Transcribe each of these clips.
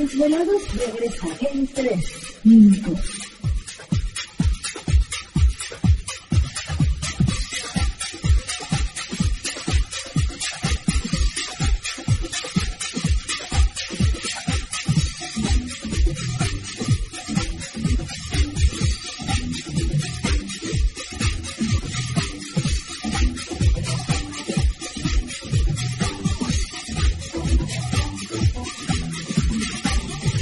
Desvelados regresa en 3 minutos.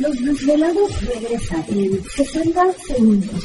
Los desvelados regresa en 60 segundos.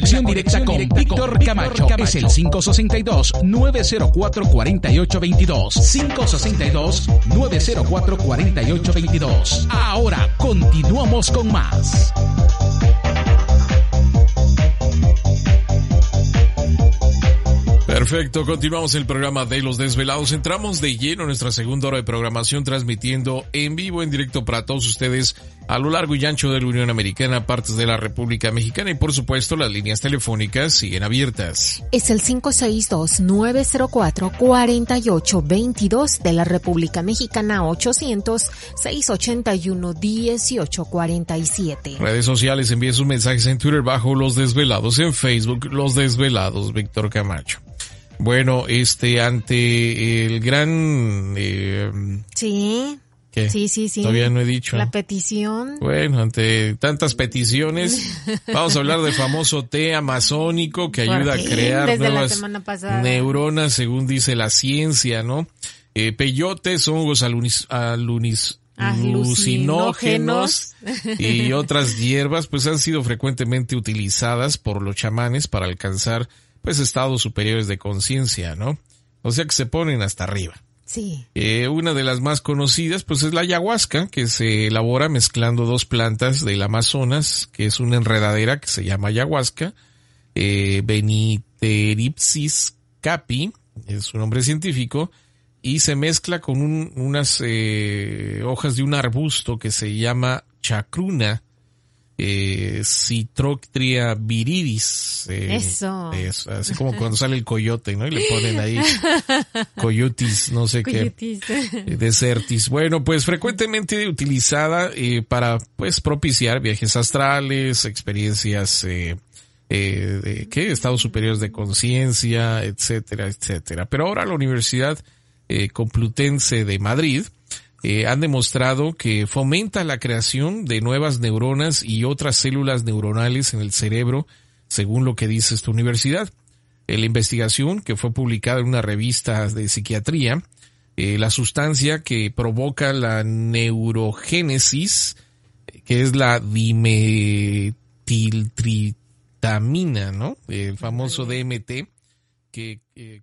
Conexión directa con Víctor Camacho es el 562-904-4822. 562-904-4822. Ahora continuamos con más. Perfecto, continuamos el programa de Los Desvelados. Entramos de lleno en nuestra segunda hora de programación transmitiendo en vivo, en directo para todos ustedes a lo largo y ancho de la Unión Americana, partes de la República Mexicana y por supuesto las líneas telefónicas siguen abiertas. Es el 562-904-4822 de la República Mexicana 800-681-1847. Redes sociales, envíen sus mensajes en Twitter bajo Los Desvelados, en Facebook Los Desvelados, Víctor Camacho. Bueno, este, ante el gran... Eh, sí. Sí, sí, sí. Todavía no he dicho. La petición. Bueno, ante tantas peticiones, vamos a hablar del famoso té amazónico que ayuda a crear Desde nuevas neuronas, según dice la ciencia, ¿no? Eh, peyotes, hongos alunis, alunis, alucinógenos y otras hierbas, pues han sido frecuentemente utilizadas por los chamanes para alcanzar pues estados superiores de conciencia, ¿no? O sea que se ponen hasta arriba. Sí. Eh, una de las más conocidas, pues es la ayahuasca, que se elabora mezclando dos plantas del Amazonas, que es una enredadera que se llama ayahuasca, eh, Beniteripsis capi, es su nombre científico, y se mezcla con un, unas eh, hojas de un arbusto que se llama chacruna, eh, Citroctria viridis. Eh, Eso. Es, así como cuando sale el coyote, ¿no? Y le ponen ahí coyotis, no sé Coyotis. qué. Desertis. Bueno, pues frecuentemente utilizada eh, para, pues, propiciar viajes astrales, experiencias, eh, eh, de, ¿qué? Estados superiores de conciencia, etcétera, etcétera. Pero ahora la Universidad eh, Complutense de Madrid eh, han demostrado que fomenta la creación de nuevas neuronas y otras células neuronales en el cerebro, según lo que dice esta universidad. En la investigación, que fue publicada en una revista de psiquiatría, eh, la sustancia que provoca la neurogénesis, que es la dimetiltritamina, ¿no? El famoso DMT, que... Eh,